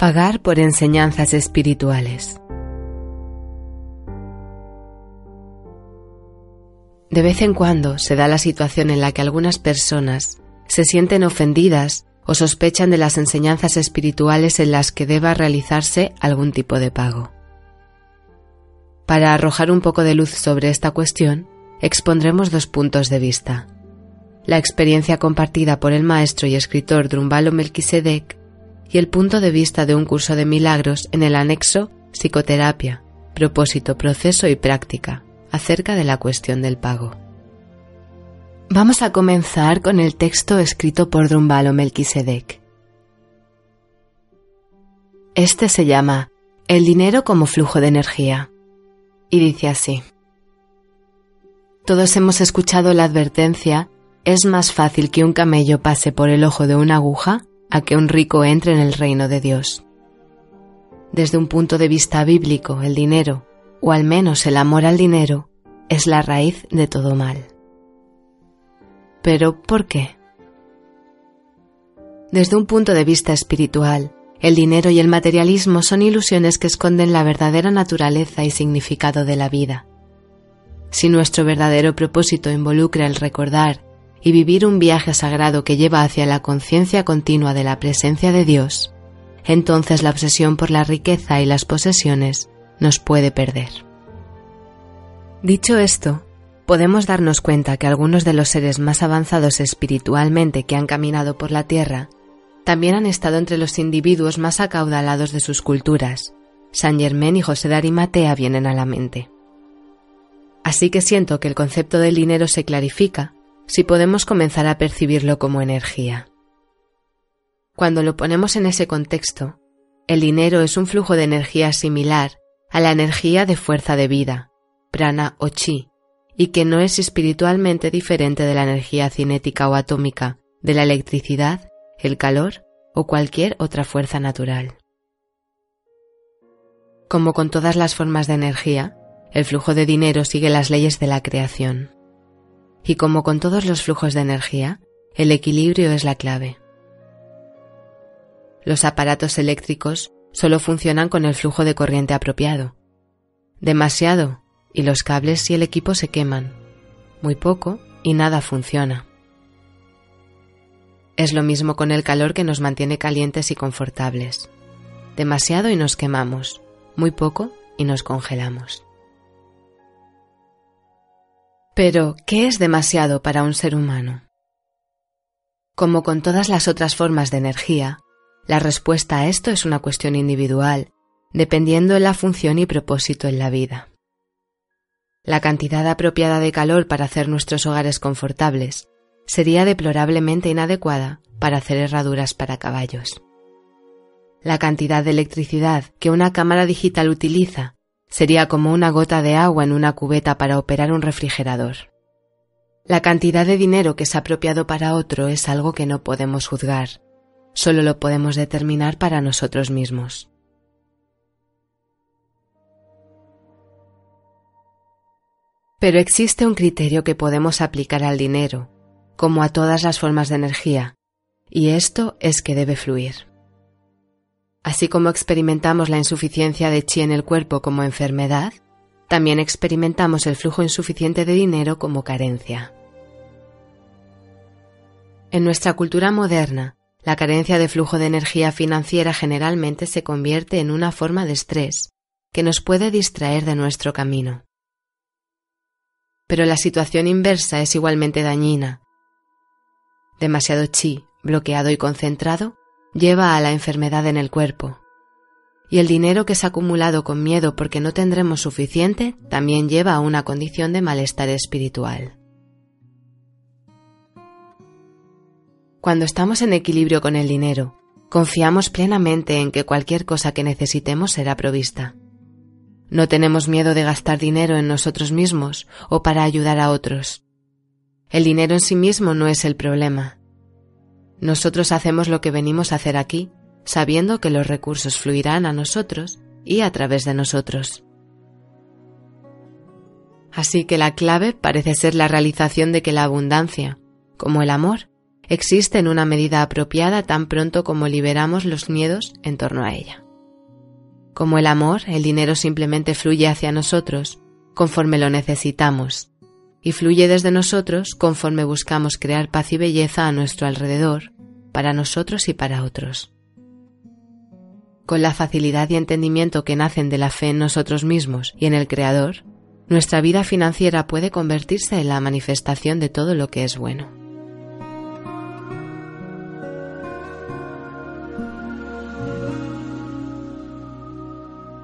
Pagar por enseñanzas espirituales. De vez en cuando se da la situación en la que algunas personas se sienten ofendidas o sospechan de las enseñanzas espirituales en las que deba realizarse algún tipo de pago. Para arrojar un poco de luz sobre esta cuestión, expondremos dos puntos de vista. La experiencia compartida por el maestro y escritor Drumbalo Melquisedec y el punto de vista de un curso de milagros en el anexo Psicoterapia, propósito, proceso y práctica acerca de la cuestión del pago. Vamos a comenzar con el texto escrito por Drumbalo Melquisedec. Este se llama El dinero como flujo de energía y dice así. Todos hemos escuchado la advertencia, es más fácil que un camello pase por el ojo de una aguja a que un rico entre en el reino de Dios. Desde un punto de vista bíblico, el dinero, o al menos el amor al dinero, es la raíz de todo mal. Pero, ¿por qué? Desde un punto de vista espiritual, el dinero y el materialismo son ilusiones que esconden la verdadera naturaleza y significado de la vida. Si nuestro verdadero propósito involucra el recordar y vivir un viaje sagrado que lleva hacia la conciencia continua de la presencia de Dios, entonces la obsesión por la riqueza y las posesiones nos puede perder. Dicho esto, podemos darnos cuenta que algunos de los seres más avanzados espiritualmente que han caminado por la Tierra también han estado entre los individuos más acaudalados de sus culturas. San Germán y José de Arimatea vienen a la mente. Así que siento que el concepto del dinero se clarifica si podemos comenzar a percibirlo como energía. Cuando lo ponemos en ese contexto, el dinero es un flujo de energía similar a la energía de fuerza de vida, prana o chi, y que no es espiritualmente diferente de la energía cinética o atómica, de la electricidad, el calor o cualquier otra fuerza natural. Como con todas las formas de energía, el flujo de dinero sigue las leyes de la creación y como con todos los flujos de energía, el equilibrio es la clave. Los aparatos eléctricos solo funcionan con el flujo de corriente apropiado. Demasiado y los cables y el equipo se queman. Muy poco y nada funciona. Es lo mismo con el calor que nos mantiene calientes y confortables. Demasiado y nos quemamos. Muy poco y nos congelamos. Pero, ¿qué es demasiado para un ser humano? Como con todas las otras formas de energía, la respuesta a esto es una cuestión individual, dependiendo de la función y propósito en la vida. La cantidad apropiada de calor para hacer nuestros hogares confortables sería deplorablemente inadecuada para hacer herraduras para caballos. La cantidad de electricidad que una cámara digital utiliza Sería como una gota de agua en una cubeta para operar un refrigerador. La cantidad de dinero que es apropiado para otro es algo que no podemos juzgar, solo lo podemos determinar para nosotros mismos. Pero existe un criterio que podemos aplicar al dinero, como a todas las formas de energía, y esto es que debe fluir. Así como experimentamos la insuficiencia de chi en el cuerpo como enfermedad, también experimentamos el flujo insuficiente de dinero como carencia. En nuestra cultura moderna, la carencia de flujo de energía financiera generalmente se convierte en una forma de estrés que nos puede distraer de nuestro camino. pero la situación inversa es igualmente dañina. Demasiado chi, bloqueado y concentrado, lleva a la enfermedad en el cuerpo. Y el dinero que se ha acumulado con miedo porque no tendremos suficiente también lleva a una condición de malestar espiritual. Cuando estamos en equilibrio con el dinero, confiamos plenamente en que cualquier cosa que necesitemos será provista. No tenemos miedo de gastar dinero en nosotros mismos o para ayudar a otros. El dinero en sí mismo no es el problema. Nosotros hacemos lo que venimos a hacer aquí, sabiendo que los recursos fluirán a nosotros y a través de nosotros. Así que la clave parece ser la realización de que la abundancia, como el amor, existe en una medida apropiada tan pronto como liberamos los miedos en torno a ella. Como el amor, el dinero simplemente fluye hacia nosotros conforme lo necesitamos y fluye desde nosotros conforme buscamos crear paz y belleza a nuestro alrededor, para nosotros y para otros. Con la facilidad y entendimiento que nacen de la fe en nosotros mismos y en el Creador, nuestra vida financiera puede convertirse en la manifestación de todo lo que es bueno.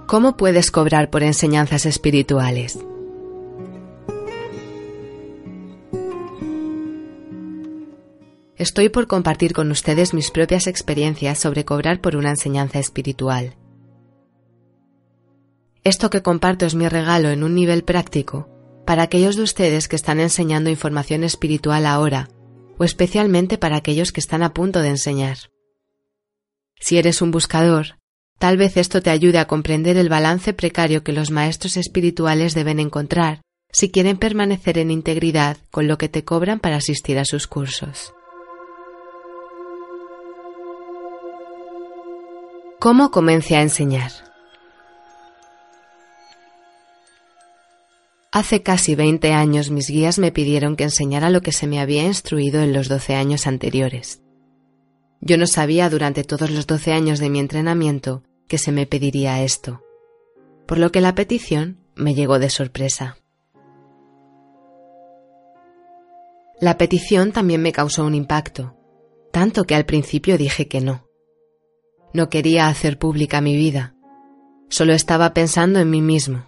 ¿Cómo puedes cobrar por enseñanzas espirituales? Estoy por compartir con ustedes mis propias experiencias sobre cobrar por una enseñanza espiritual. Esto que comparto es mi regalo en un nivel práctico para aquellos de ustedes que están enseñando información espiritual ahora, o especialmente para aquellos que están a punto de enseñar. Si eres un buscador, Tal vez esto te ayude a comprender el balance precario que los maestros espirituales deben encontrar si quieren permanecer en integridad con lo que te cobran para asistir a sus cursos. ¿Cómo comencé a enseñar? Hace casi 20 años mis guías me pidieron que enseñara lo que se me había instruido en los 12 años anteriores. Yo no sabía durante todos los doce años de mi entrenamiento que se me pediría esto, por lo que la petición me llegó de sorpresa. La petición también me causó un impacto, tanto que al principio dije que no. No quería hacer pública mi vida, solo estaba pensando en mí mismo.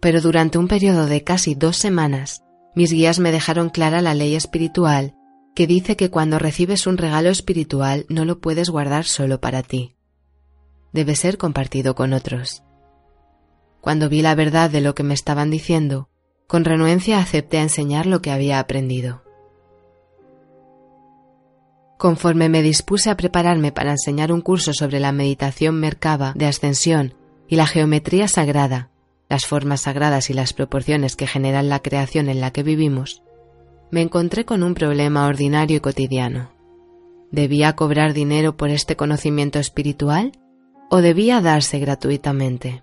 Pero durante un periodo de casi dos semanas, mis guías me dejaron clara la ley espiritual que dice que cuando recibes un regalo espiritual no lo puedes guardar solo para ti. Debe ser compartido con otros. Cuando vi la verdad de lo que me estaban diciendo, con renuencia acepté a enseñar lo que había aprendido. Conforme me dispuse a prepararme para enseñar un curso sobre la meditación Merkaba de ascensión y la geometría sagrada, las formas sagradas y las proporciones que generan la creación en la que vivimos, me encontré con un problema ordinario y cotidiano. ¿Debía cobrar dinero por este conocimiento espiritual o debía darse gratuitamente?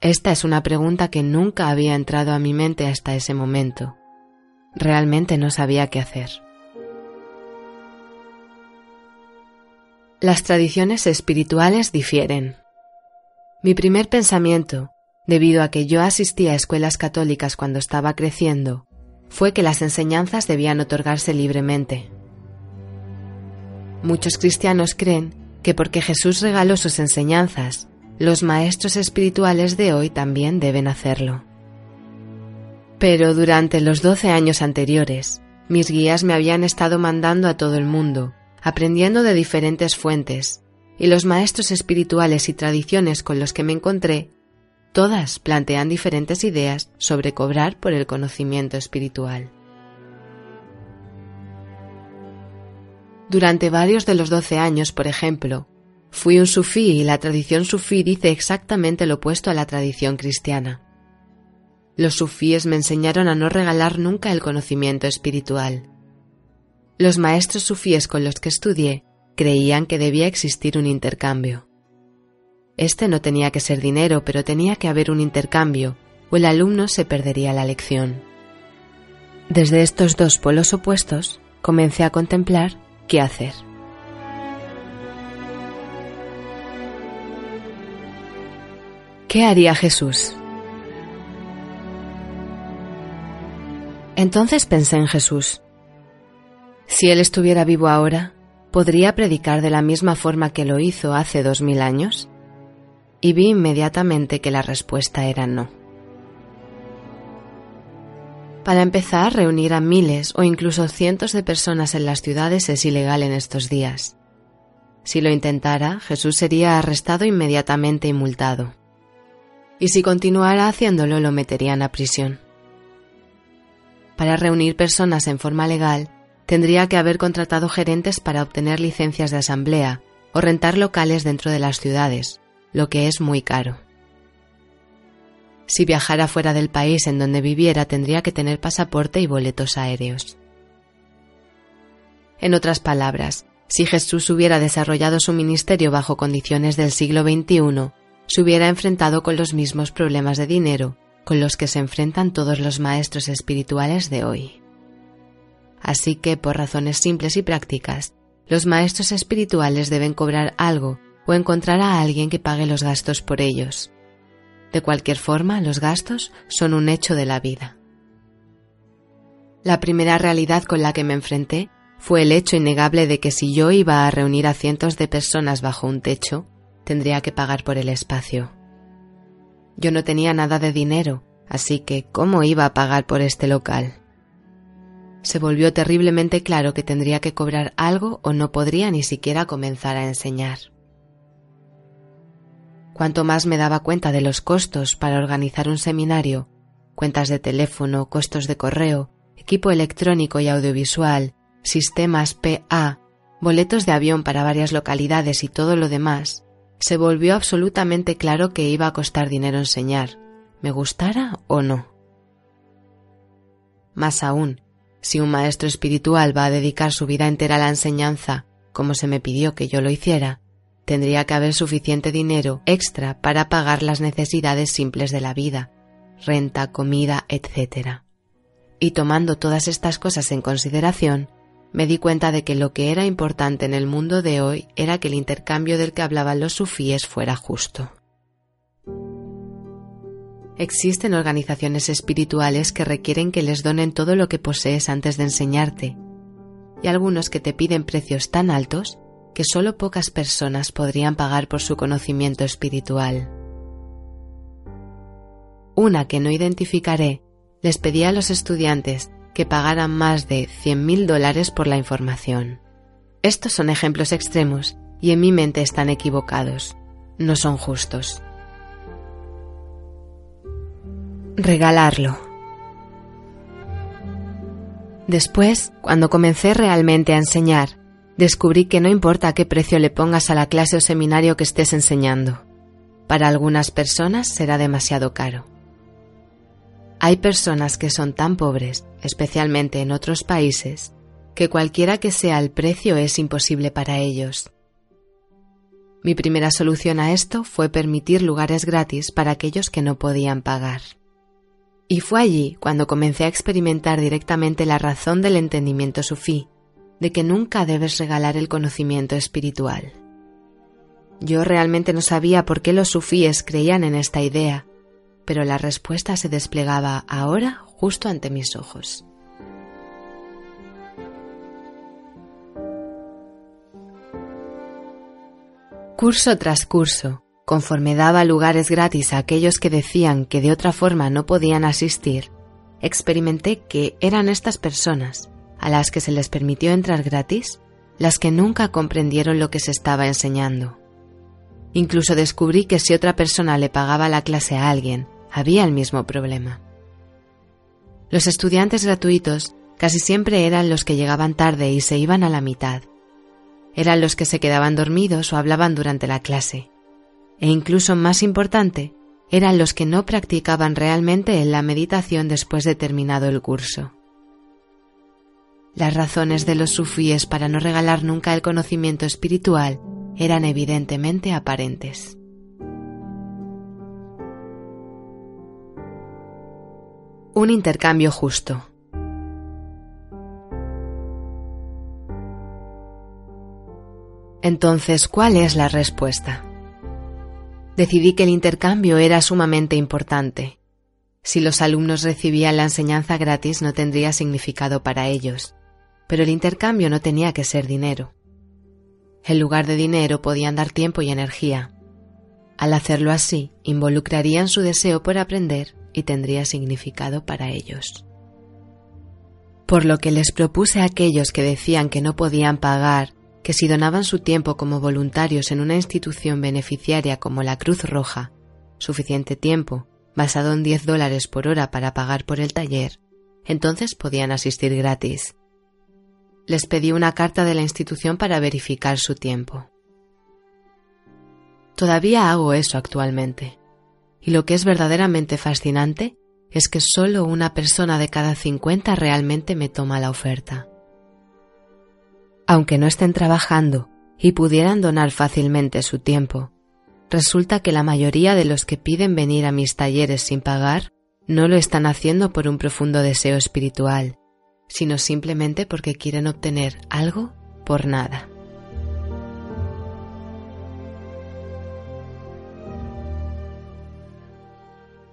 Esta es una pregunta que nunca había entrado a mi mente hasta ese momento. Realmente no sabía qué hacer. Las tradiciones espirituales difieren. Mi primer pensamiento, debido a que yo asistía a escuelas católicas cuando estaba creciendo, fue que las enseñanzas debían otorgarse libremente. Muchos cristianos creen que porque Jesús regaló sus enseñanzas, los maestros espirituales de hoy también deben hacerlo. Pero durante los doce años anteriores, mis guías me habían estado mandando a todo el mundo, aprendiendo de diferentes fuentes, y los maestros espirituales y tradiciones con los que me encontré Todas plantean diferentes ideas sobre cobrar por el conocimiento espiritual. Durante varios de los doce años, por ejemplo, fui un sufí y la tradición sufí dice exactamente lo opuesto a la tradición cristiana. Los sufíes me enseñaron a no regalar nunca el conocimiento espiritual. Los maestros sufíes con los que estudié creían que debía existir un intercambio. Este no tenía que ser dinero, pero tenía que haber un intercambio, o el alumno se perdería la lección. Desde estos dos polos opuestos, comencé a contemplar qué hacer. ¿Qué haría Jesús? Entonces pensé en Jesús. Si Él estuviera vivo ahora, ¿podría predicar de la misma forma que lo hizo hace dos mil años? Y vi inmediatamente que la respuesta era no. Para empezar, reunir a miles o incluso cientos de personas en las ciudades es ilegal en estos días. Si lo intentara, Jesús sería arrestado inmediatamente y multado. Y si continuara haciéndolo, lo meterían a prisión. Para reunir personas en forma legal, tendría que haber contratado gerentes para obtener licencias de asamblea o rentar locales dentro de las ciudades, lo que es muy caro. Si viajara fuera del país en donde viviera, tendría que tener pasaporte y boletos aéreos. En otras palabras, si Jesús hubiera desarrollado su ministerio bajo condiciones del siglo XXI, se hubiera enfrentado con los mismos problemas de dinero con los que se enfrentan todos los maestros espirituales de hoy. Así que, por razones simples y prácticas, los maestros espirituales deben cobrar algo o encontrar a alguien que pague los gastos por ellos. De cualquier forma, los gastos son un hecho de la vida. La primera realidad con la que me enfrenté fue el hecho innegable de que si yo iba a reunir a cientos de personas bajo un techo, tendría que pagar por el espacio. Yo no tenía nada de dinero, así que ¿cómo iba a pagar por este local? Se volvió terriblemente claro que tendría que cobrar algo o no podría ni siquiera comenzar a enseñar. Cuanto más me daba cuenta de los costos para organizar un seminario, cuentas de teléfono, costos de correo, equipo electrónico y audiovisual, sistemas PA, boletos de avión para varias localidades y todo lo demás, se volvió absolutamente claro que iba a costar dinero enseñar, me gustara o no. Más aún, si un maestro espiritual va a dedicar su vida entera a la enseñanza, como se me pidió que yo lo hiciera, tendría que haber suficiente dinero extra para pagar las necesidades simples de la vida, renta, comida, etc. Y tomando todas estas cosas en consideración, me di cuenta de que lo que era importante en el mundo de hoy era que el intercambio del que hablaban los sufíes fuera justo. Existen organizaciones espirituales que requieren que les donen todo lo que posees antes de enseñarte, y algunos que te piden precios tan altos que solo pocas personas podrían pagar por su conocimiento espiritual. Una que no identificaré les pedía a los estudiantes que pagaran más de 100.000 dólares por la información. Estos son ejemplos extremos y en mi mente están equivocados. No son justos. Regalarlo. Después, cuando comencé realmente a enseñar, descubrí que no importa qué precio le pongas a la clase o seminario que estés enseñando. Para algunas personas será demasiado caro. Hay personas que son tan pobres, especialmente en otros países, que cualquiera que sea el precio es imposible para ellos. Mi primera solución a esto fue permitir lugares gratis para aquellos que no podían pagar. Y fue allí cuando comencé a experimentar directamente la razón del entendimiento sufí, de que nunca debes regalar el conocimiento espiritual. Yo realmente no sabía por qué los sufíes creían en esta idea, pero la respuesta se desplegaba ahora justo ante mis ojos. Curso tras curso, conforme daba lugares gratis a aquellos que decían que de otra forma no podían asistir, experimenté que eran estas personas, a las que se les permitió entrar gratis, las que nunca comprendieron lo que se estaba enseñando. Incluso descubrí que si otra persona le pagaba la clase a alguien, había el mismo problema. Los estudiantes gratuitos casi siempre eran los que llegaban tarde y se iban a la mitad. Eran los que se quedaban dormidos o hablaban durante la clase. E incluso más importante, eran los que no practicaban realmente en la meditación después de terminado el curso. Las razones de los sufíes para no regalar nunca el conocimiento espiritual eran evidentemente aparentes. Un intercambio justo. Entonces, ¿cuál es la respuesta? Decidí que el intercambio era sumamente importante. Si los alumnos recibían la enseñanza gratis no tendría significado para ellos, pero el intercambio no tenía que ser dinero. En lugar de dinero podían dar tiempo y energía. Al hacerlo así, involucrarían su deseo por aprender y tendría significado para ellos. Por lo que les propuse a aquellos que decían que no podían pagar que si donaban su tiempo como voluntarios en una institución beneficiaria como la Cruz Roja, suficiente tiempo, basado en 10 dólares por hora para pagar por el taller, entonces podían asistir gratis. Les pedí una carta de la institución para verificar su tiempo. Todavía hago eso actualmente. Y lo que es verdaderamente fascinante es que solo una persona de cada 50 realmente me toma la oferta. Aunque no estén trabajando y pudieran donar fácilmente su tiempo, resulta que la mayoría de los que piden venir a mis talleres sin pagar no lo están haciendo por un profundo deseo espiritual, sino simplemente porque quieren obtener algo por nada.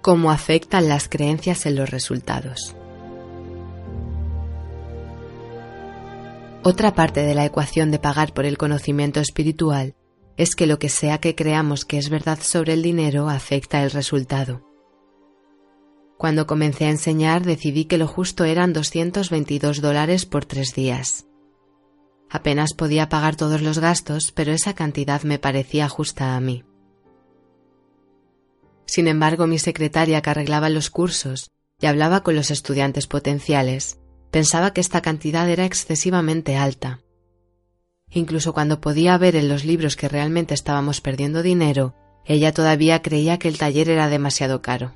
¿Cómo afectan las creencias en los resultados? Otra parte de la ecuación de pagar por el conocimiento espiritual es que lo que sea que creamos que es verdad sobre el dinero afecta el resultado. Cuando comencé a enseñar decidí que lo justo eran 222 dólares por tres días. Apenas podía pagar todos los gastos, pero esa cantidad me parecía justa a mí. Sin embargo, mi secretaria que arreglaba los cursos y hablaba con los estudiantes potenciales, pensaba que esta cantidad era excesivamente alta. Incluso cuando podía ver en los libros que realmente estábamos perdiendo dinero, ella todavía creía que el taller era demasiado caro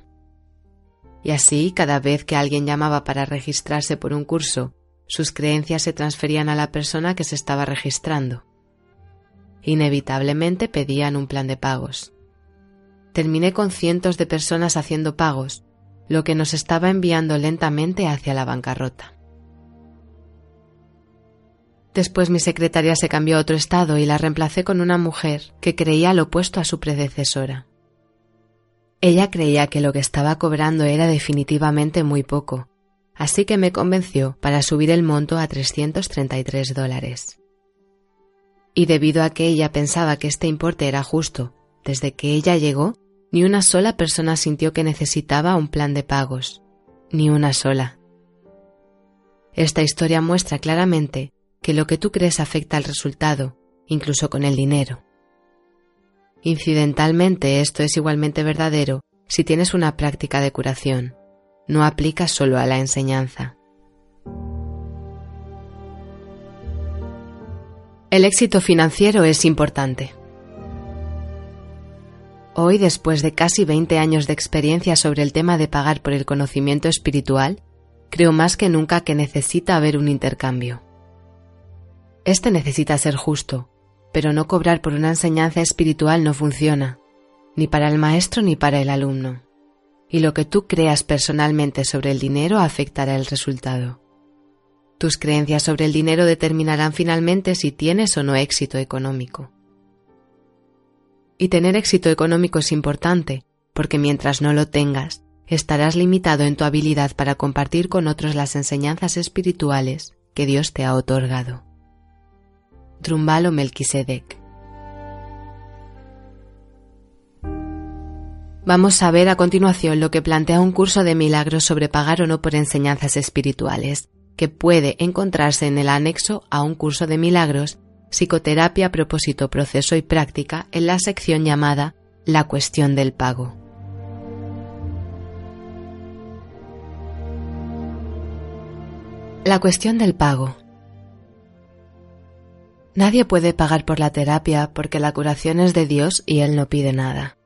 y así cada vez que alguien llamaba para registrarse por un curso, sus creencias se transferían a la persona que se estaba registrando. Inevitablemente pedían un plan de pagos. Terminé con cientos de personas haciendo pagos, lo que nos estaba enviando lentamente hacia la bancarrota. Después mi secretaria se cambió a otro estado y la reemplacé con una mujer que creía lo opuesto a su predecesora. Ella creía que lo que estaba cobrando era definitivamente muy poco, así que me convenció para subir el monto a 333 dólares. Y debido a que ella pensaba que este importe era justo, desde que ella llegó, ni una sola persona sintió que necesitaba un plan de pagos, ni una sola. Esta historia muestra claramente que lo que tú crees afecta al resultado, incluso con el dinero. Incidentalmente esto es igualmente verdadero si tienes una práctica de curación. No aplica solo a la enseñanza. El éxito financiero es importante. Hoy, después de casi 20 años de experiencia sobre el tema de pagar por el conocimiento espiritual, creo más que nunca que necesita haber un intercambio. Este necesita ser justo, pero no cobrar por una enseñanza espiritual no funciona, ni para el maestro ni para el alumno. Y lo que tú creas personalmente sobre el dinero afectará el resultado. Tus creencias sobre el dinero determinarán finalmente si tienes o no éxito económico. Y tener éxito económico es importante, porque mientras no lo tengas, estarás limitado en tu habilidad para compartir con otros las enseñanzas espirituales que Dios te ha otorgado. Trumbalo Melquisedec. Vamos a ver a continuación lo que plantea un curso de milagros sobre pagar o no por enseñanzas espirituales, que puede encontrarse en el anexo a un curso de milagros, psicoterapia, propósito, proceso y práctica en la sección llamada La cuestión del pago. La cuestión del pago. Nadie puede pagar por la terapia porque la curación es de Dios y Él no pide nada.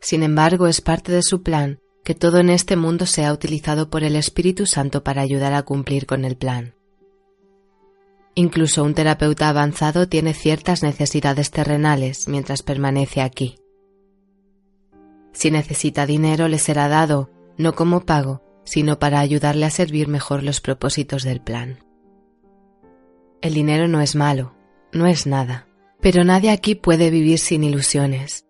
Sin embargo, es parte de su plan que todo en este mundo sea utilizado por el Espíritu Santo para ayudar a cumplir con el plan. Incluso un terapeuta avanzado tiene ciertas necesidades terrenales mientras permanece aquí. Si necesita dinero le será dado, no como pago, sino para ayudarle a servir mejor los propósitos del plan. El dinero no es malo, no es nada, pero nadie aquí puede vivir sin ilusiones,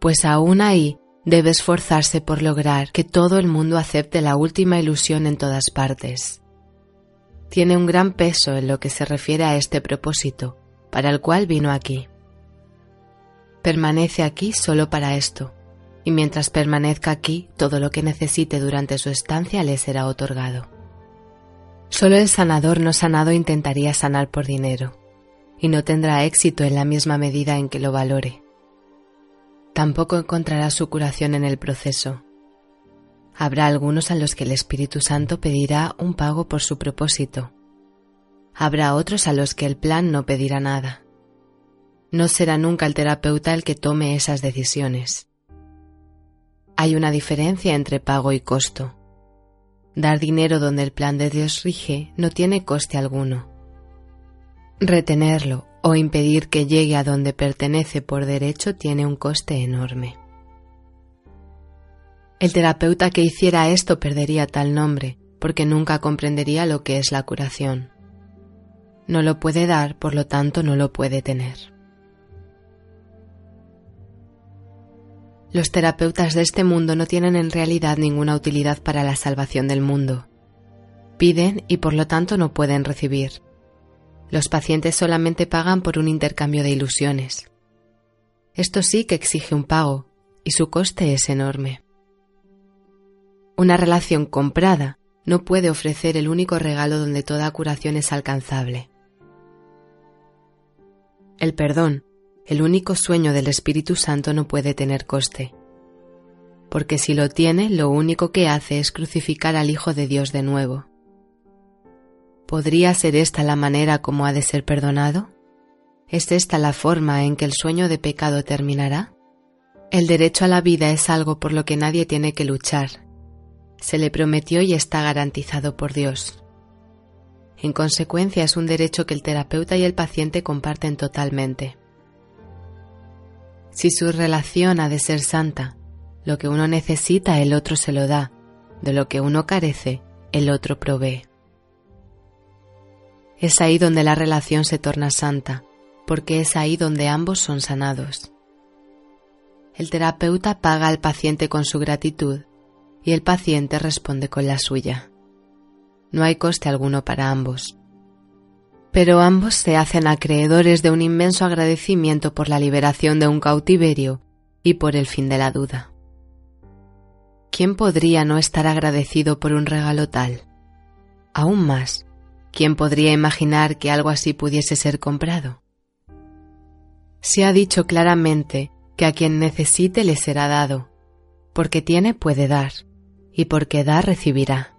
pues aún ahí debe esforzarse por lograr que todo el mundo acepte la última ilusión en todas partes. Tiene un gran peso en lo que se refiere a este propósito, para el cual vino aquí. Permanece aquí solo para esto, y mientras permanezca aquí, todo lo que necesite durante su estancia le será otorgado. Solo el sanador no sanado intentaría sanar por dinero, y no tendrá éxito en la misma medida en que lo valore. Tampoco encontrará su curación en el proceso. Habrá algunos a los que el Espíritu Santo pedirá un pago por su propósito. Habrá otros a los que el plan no pedirá nada. No será nunca el terapeuta el que tome esas decisiones. Hay una diferencia entre pago y costo. Dar dinero donde el plan de Dios rige no tiene coste alguno. Retenerlo o impedir que llegue a donde pertenece por derecho tiene un coste enorme. El terapeuta que hiciera esto perdería tal nombre, porque nunca comprendería lo que es la curación. No lo puede dar, por lo tanto no lo puede tener. Los terapeutas de este mundo no tienen en realidad ninguna utilidad para la salvación del mundo. Piden y por lo tanto no pueden recibir. Los pacientes solamente pagan por un intercambio de ilusiones. Esto sí que exige un pago, y su coste es enorme. Una relación comprada no puede ofrecer el único regalo donde toda curación es alcanzable. El perdón el único sueño del Espíritu Santo no puede tener coste, porque si lo tiene, lo único que hace es crucificar al Hijo de Dios de nuevo. ¿Podría ser esta la manera como ha de ser perdonado? ¿Es esta la forma en que el sueño de pecado terminará? El derecho a la vida es algo por lo que nadie tiene que luchar. Se le prometió y está garantizado por Dios. En consecuencia es un derecho que el terapeuta y el paciente comparten totalmente. Si su relación ha de ser santa, lo que uno necesita el otro se lo da, de lo que uno carece el otro provee. Es ahí donde la relación se torna santa, porque es ahí donde ambos son sanados. El terapeuta paga al paciente con su gratitud y el paciente responde con la suya. No hay coste alguno para ambos pero ambos se hacen acreedores de un inmenso agradecimiento por la liberación de un cautiverio y por el fin de la duda. ¿Quién podría no estar agradecido por un regalo tal? Aún más, ¿quién podría imaginar que algo así pudiese ser comprado? Se ha dicho claramente que a quien necesite le será dado, porque tiene puede dar, y porque da recibirá.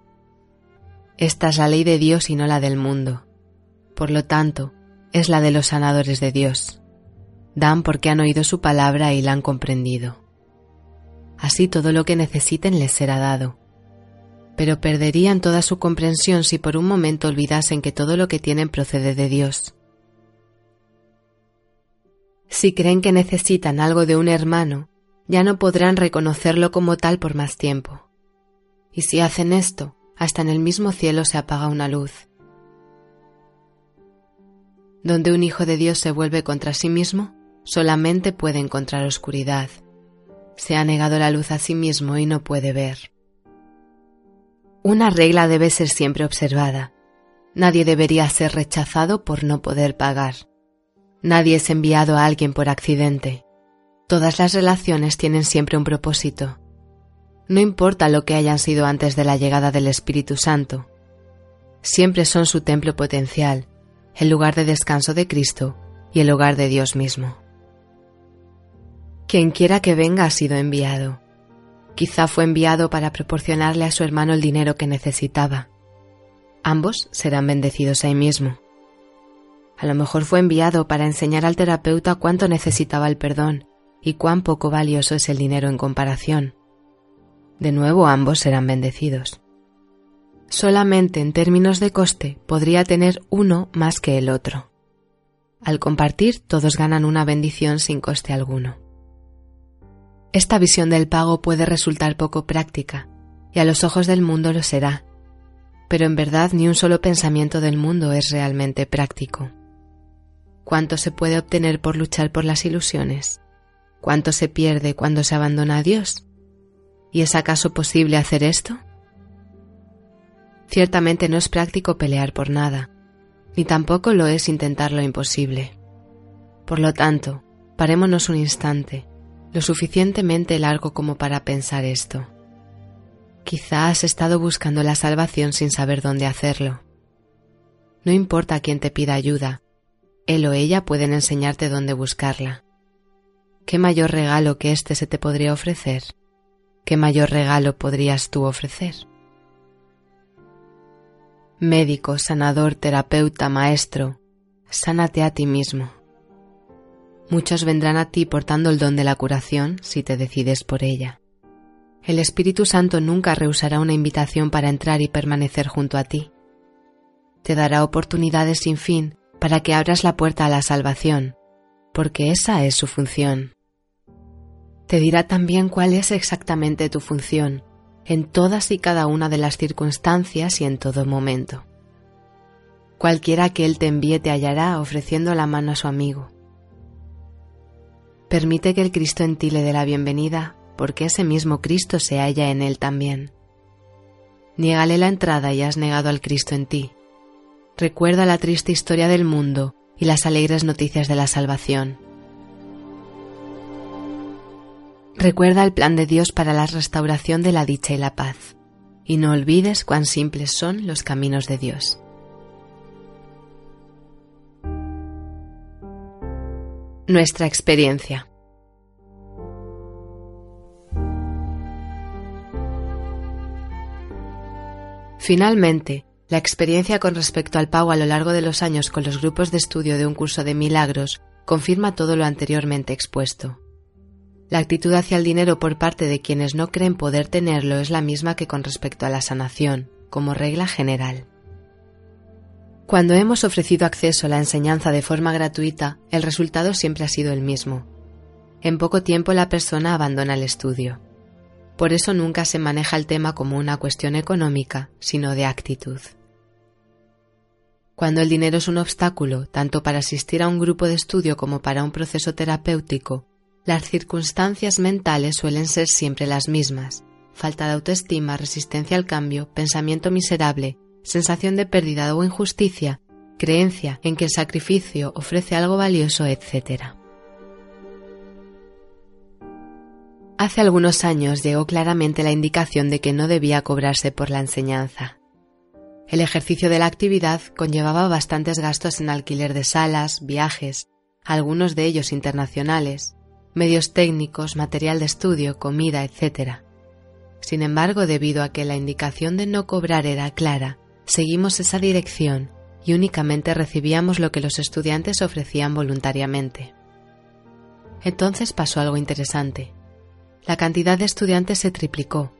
Esta es la ley de Dios y no la del mundo. Por lo tanto, es la de los sanadores de Dios. Dan porque han oído su palabra y la han comprendido. Así todo lo que necesiten les será dado. Pero perderían toda su comprensión si por un momento olvidasen que todo lo que tienen procede de Dios. Si creen que necesitan algo de un hermano, ya no podrán reconocerlo como tal por más tiempo. Y si hacen esto, hasta en el mismo cielo se apaga una luz donde un hijo de Dios se vuelve contra sí mismo, solamente puede encontrar oscuridad. Se ha negado la luz a sí mismo y no puede ver. Una regla debe ser siempre observada. Nadie debería ser rechazado por no poder pagar. Nadie es enviado a alguien por accidente. Todas las relaciones tienen siempre un propósito. No importa lo que hayan sido antes de la llegada del Espíritu Santo. Siempre son su templo potencial, el lugar de descanso de Cristo y el hogar de Dios mismo. Quien quiera que venga ha sido enviado. Quizá fue enviado para proporcionarle a su hermano el dinero que necesitaba. Ambos serán bendecidos ahí mismo. A lo mejor fue enviado para enseñar al terapeuta cuánto necesitaba el perdón y cuán poco valioso es el dinero en comparación. De nuevo ambos serán bendecidos solamente en términos de coste podría tener uno más que el otro. Al compartir todos ganan una bendición sin coste alguno. Esta visión del pago puede resultar poco práctica, y a los ojos del mundo lo será, pero en verdad ni un solo pensamiento del mundo es realmente práctico. ¿Cuánto se puede obtener por luchar por las ilusiones? ¿Cuánto se pierde cuando se abandona a Dios? ¿Y es acaso posible hacer esto? Ciertamente no es práctico pelear por nada, ni tampoco lo es intentar lo imposible. Por lo tanto, parémonos un instante, lo suficientemente largo como para pensar esto. Quizá has estado buscando la salvación sin saber dónde hacerlo. No importa quién te pida ayuda, él o ella pueden enseñarte dónde buscarla. ¿Qué mayor regalo que este se te podría ofrecer? ¿Qué mayor regalo podrías tú ofrecer? Médico, sanador, terapeuta, maestro, sánate a ti mismo. Muchos vendrán a ti portando el don de la curación si te decides por ella. El Espíritu Santo nunca rehusará una invitación para entrar y permanecer junto a ti. Te dará oportunidades sin fin para que abras la puerta a la salvación, porque esa es su función. Te dirá también cuál es exactamente tu función en todas y cada una de las circunstancias y en todo momento. Cualquiera que Él te envíe te hallará ofreciendo la mano a su amigo. Permite que el Cristo en ti le dé la bienvenida, porque ese mismo Cristo se halla en Él también. Niégale la entrada y has negado al Cristo en ti. Recuerda la triste historia del mundo y las alegres noticias de la salvación. Recuerda el plan de Dios para la restauración de la dicha y la paz, y no olvides cuán simples son los caminos de Dios. Nuestra experiencia. Finalmente, la experiencia con respecto al pago a lo largo de los años con los grupos de estudio de un curso de milagros confirma todo lo anteriormente expuesto. La actitud hacia el dinero por parte de quienes no creen poder tenerlo es la misma que con respecto a la sanación, como regla general. Cuando hemos ofrecido acceso a la enseñanza de forma gratuita, el resultado siempre ha sido el mismo. En poco tiempo la persona abandona el estudio. Por eso nunca se maneja el tema como una cuestión económica, sino de actitud. Cuando el dinero es un obstáculo, tanto para asistir a un grupo de estudio como para un proceso terapéutico, las circunstancias mentales suelen ser siempre las mismas. Falta de autoestima, resistencia al cambio, pensamiento miserable, sensación de pérdida o injusticia, creencia en que el sacrificio ofrece algo valioso, etc. Hace algunos años llegó claramente la indicación de que no debía cobrarse por la enseñanza. El ejercicio de la actividad conllevaba bastantes gastos en alquiler de salas, viajes, algunos de ellos internacionales, medios técnicos, material de estudio, comida, etc. Sin embargo, debido a que la indicación de no cobrar era clara, seguimos esa dirección y únicamente recibíamos lo que los estudiantes ofrecían voluntariamente. Entonces pasó algo interesante. La cantidad de estudiantes se triplicó,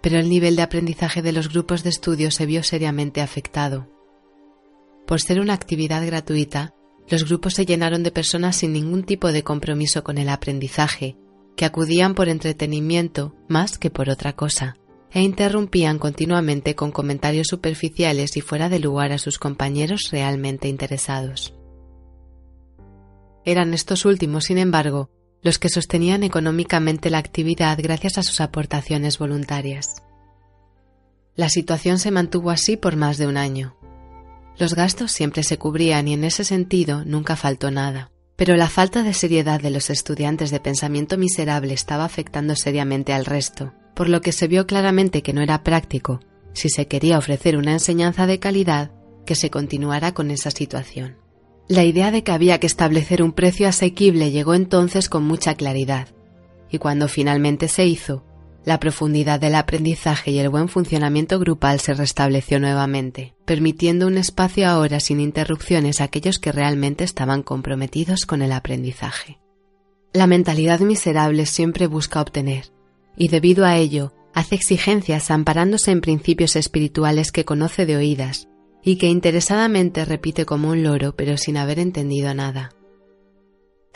pero el nivel de aprendizaje de los grupos de estudio se vio seriamente afectado. Por ser una actividad gratuita, los grupos se llenaron de personas sin ningún tipo de compromiso con el aprendizaje, que acudían por entretenimiento más que por otra cosa, e interrumpían continuamente con comentarios superficiales y fuera de lugar a sus compañeros realmente interesados. Eran estos últimos, sin embargo, los que sostenían económicamente la actividad gracias a sus aportaciones voluntarias. La situación se mantuvo así por más de un año. Los gastos siempre se cubrían y en ese sentido nunca faltó nada. Pero la falta de seriedad de los estudiantes de pensamiento miserable estaba afectando seriamente al resto, por lo que se vio claramente que no era práctico, si se quería ofrecer una enseñanza de calidad, que se continuara con esa situación. La idea de que había que establecer un precio asequible llegó entonces con mucha claridad, y cuando finalmente se hizo, la profundidad del aprendizaje y el buen funcionamiento grupal se restableció nuevamente, permitiendo un espacio ahora sin interrupciones a aquellos que realmente estaban comprometidos con el aprendizaje. La mentalidad miserable siempre busca obtener, y debido a ello, hace exigencias amparándose en principios espirituales que conoce de oídas y que interesadamente repite como un loro pero sin haber entendido nada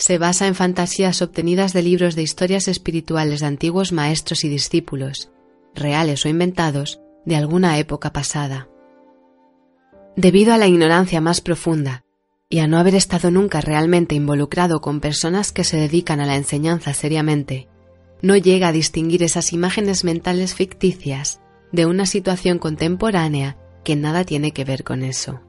se basa en fantasías obtenidas de libros de historias espirituales de antiguos maestros y discípulos, reales o inventados, de alguna época pasada. Debido a la ignorancia más profunda y a no haber estado nunca realmente involucrado con personas que se dedican a la enseñanza seriamente, no llega a distinguir esas imágenes mentales ficticias de una situación contemporánea que nada tiene que ver con eso.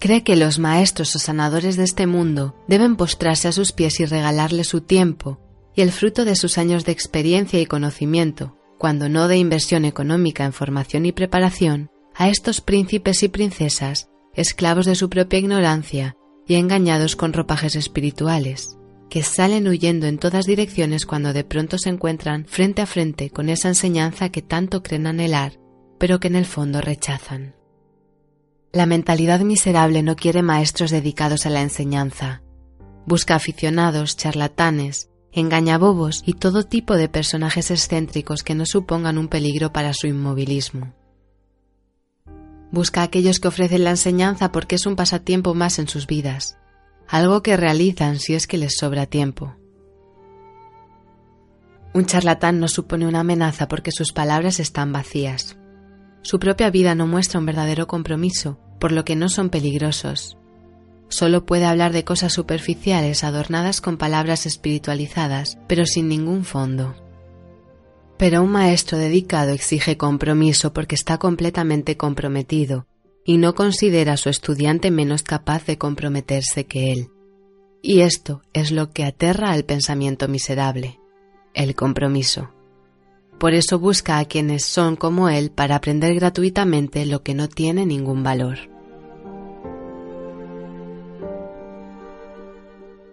Cree que los maestros o sanadores de este mundo deben postrarse a sus pies y regalarle su tiempo y el fruto de sus años de experiencia y conocimiento, cuando no de inversión económica en formación y preparación, a estos príncipes y princesas, esclavos de su propia ignorancia y engañados con ropajes espirituales, que salen huyendo en todas direcciones cuando de pronto se encuentran frente a frente con esa enseñanza que tanto creen anhelar, pero que en el fondo rechazan. La mentalidad miserable no quiere maestros dedicados a la enseñanza. Busca aficionados, charlatanes, engañabobos y todo tipo de personajes excéntricos que no supongan un peligro para su inmovilismo. Busca a aquellos que ofrecen la enseñanza porque es un pasatiempo más en sus vidas, algo que realizan si es que les sobra tiempo. Un charlatán no supone una amenaza porque sus palabras están vacías. Su propia vida no muestra un verdadero compromiso, por lo que no son peligrosos. Solo puede hablar de cosas superficiales adornadas con palabras espiritualizadas, pero sin ningún fondo. Pero un maestro dedicado exige compromiso porque está completamente comprometido y no considera a su estudiante menos capaz de comprometerse que él. Y esto es lo que aterra al pensamiento miserable, el compromiso. Por eso busca a quienes son como él para aprender gratuitamente lo que no tiene ningún valor.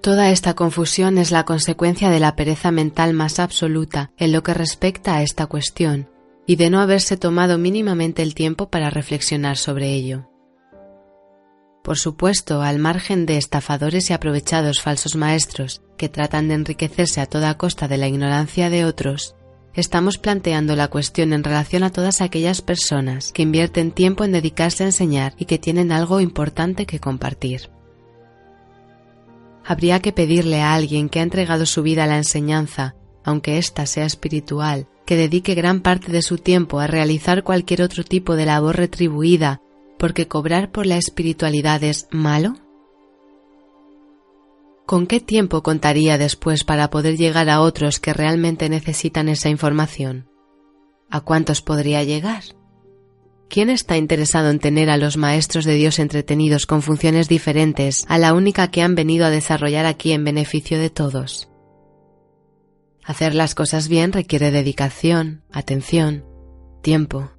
Toda esta confusión es la consecuencia de la pereza mental más absoluta en lo que respecta a esta cuestión y de no haberse tomado mínimamente el tiempo para reflexionar sobre ello. Por supuesto, al margen de estafadores y aprovechados falsos maestros que tratan de enriquecerse a toda costa de la ignorancia de otros, estamos planteando la cuestión en relación a todas aquellas personas que invierten tiempo en dedicarse a enseñar y que tienen algo importante que compartir. Habría que pedirle a alguien que ha entregado su vida a la enseñanza, aunque ésta sea espiritual, que dedique gran parte de su tiempo a realizar cualquier otro tipo de labor retribuida, porque cobrar por la espiritualidad es malo? ¿Con qué tiempo contaría después para poder llegar a otros que realmente necesitan esa información? ¿A cuántos podría llegar? ¿Quién está interesado en tener a los maestros de Dios entretenidos con funciones diferentes a la única que han venido a desarrollar aquí en beneficio de todos? Hacer las cosas bien requiere dedicación, atención, tiempo.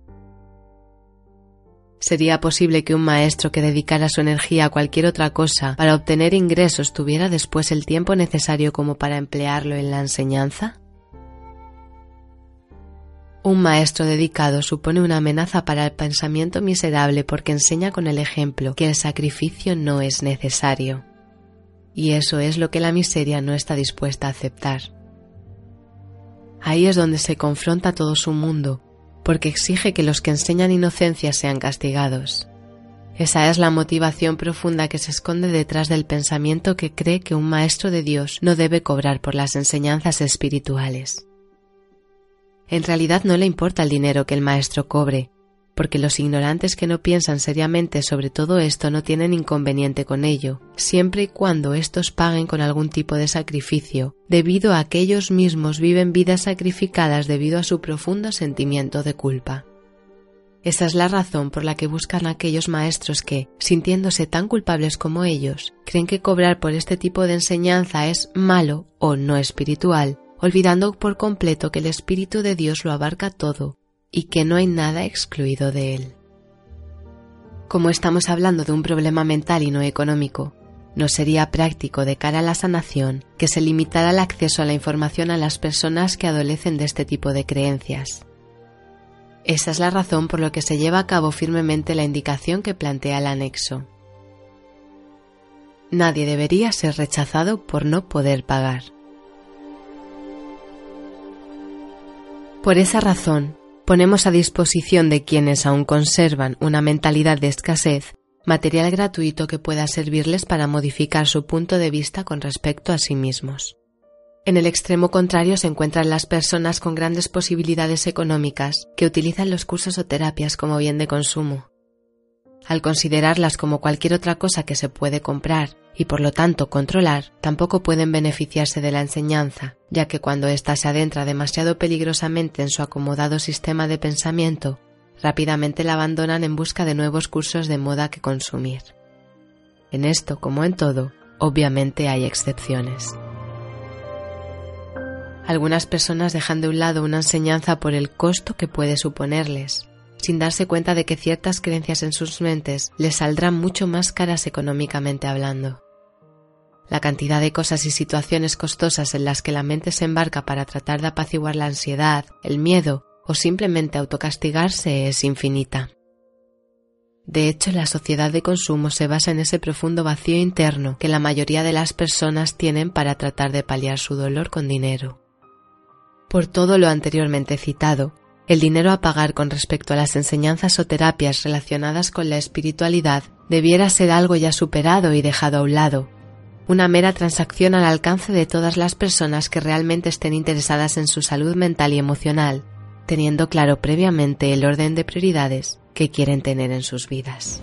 ¿Sería posible que un maestro que dedicara su energía a cualquier otra cosa para obtener ingresos tuviera después el tiempo necesario como para emplearlo en la enseñanza? Un maestro dedicado supone una amenaza para el pensamiento miserable porque enseña con el ejemplo que el sacrificio no es necesario. Y eso es lo que la miseria no está dispuesta a aceptar. Ahí es donde se confronta todo su mundo porque exige que los que enseñan inocencia sean castigados. Esa es la motivación profunda que se esconde detrás del pensamiento que cree que un maestro de Dios no debe cobrar por las enseñanzas espirituales. En realidad no le importa el dinero que el maestro cobre, porque los ignorantes que no piensan seriamente sobre todo esto no tienen inconveniente con ello, siempre y cuando éstos paguen con algún tipo de sacrificio, debido a que ellos mismos viven vidas sacrificadas debido a su profundo sentimiento de culpa. Esa es la razón por la que buscan aquellos maestros que, sintiéndose tan culpables como ellos, creen que cobrar por este tipo de enseñanza es malo o no espiritual, olvidando por completo que el Espíritu de Dios lo abarca todo y que no hay nada excluido de él. Como estamos hablando de un problema mental y no económico, no sería práctico de cara a la sanación que se limitara el acceso a la información a las personas que adolecen de este tipo de creencias. Esa es la razón por la que se lleva a cabo firmemente la indicación que plantea el anexo. Nadie debería ser rechazado por no poder pagar. Por esa razón, ponemos a disposición de quienes aún conservan una mentalidad de escasez material gratuito que pueda servirles para modificar su punto de vista con respecto a sí mismos. En el extremo contrario se encuentran las personas con grandes posibilidades económicas que utilizan los cursos o terapias como bien de consumo. Al considerarlas como cualquier otra cosa que se puede comprar y por lo tanto controlar, tampoco pueden beneficiarse de la enseñanza, ya que cuando ésta se adentra demasiado peligrosamente en su acomodado sistema de pensamiento, rápidamente la abandonan en busca de nuevos cursos de moda que consumir. En esto, como en todo, obviamente hay excepciones. Algunas personas dejan de un lado una enseñanza por el costo que puede suponerles, sin darse cuenta de que ciertas creencias en sus mentes les saldrán mucho más caras económicamente hablando. La cantidad de cosas y situaciones costosas en las que la mente se embarca para tratar de apaciguar la ansiedad, el miedo o simplemente autocastigarse es infinita. De hecho, la sociedad de consumo se basa en ese profundo vacío interno que la mayoría de las personas tienen para tratar de paliar su dolor con dinero. Por todo lo anteriormente citado, el dinero a pagar con respecto a las enseñanzas o terapias relacionadas con la espiritualidad debiera ser algo ya superado y dejado a un lado, una mera transacción al alcance de todas las personas que realmente estén interesadas en su salud mental y emocional, teniendo claro previamente el orden de prioridades que quieren tener en sus vidas.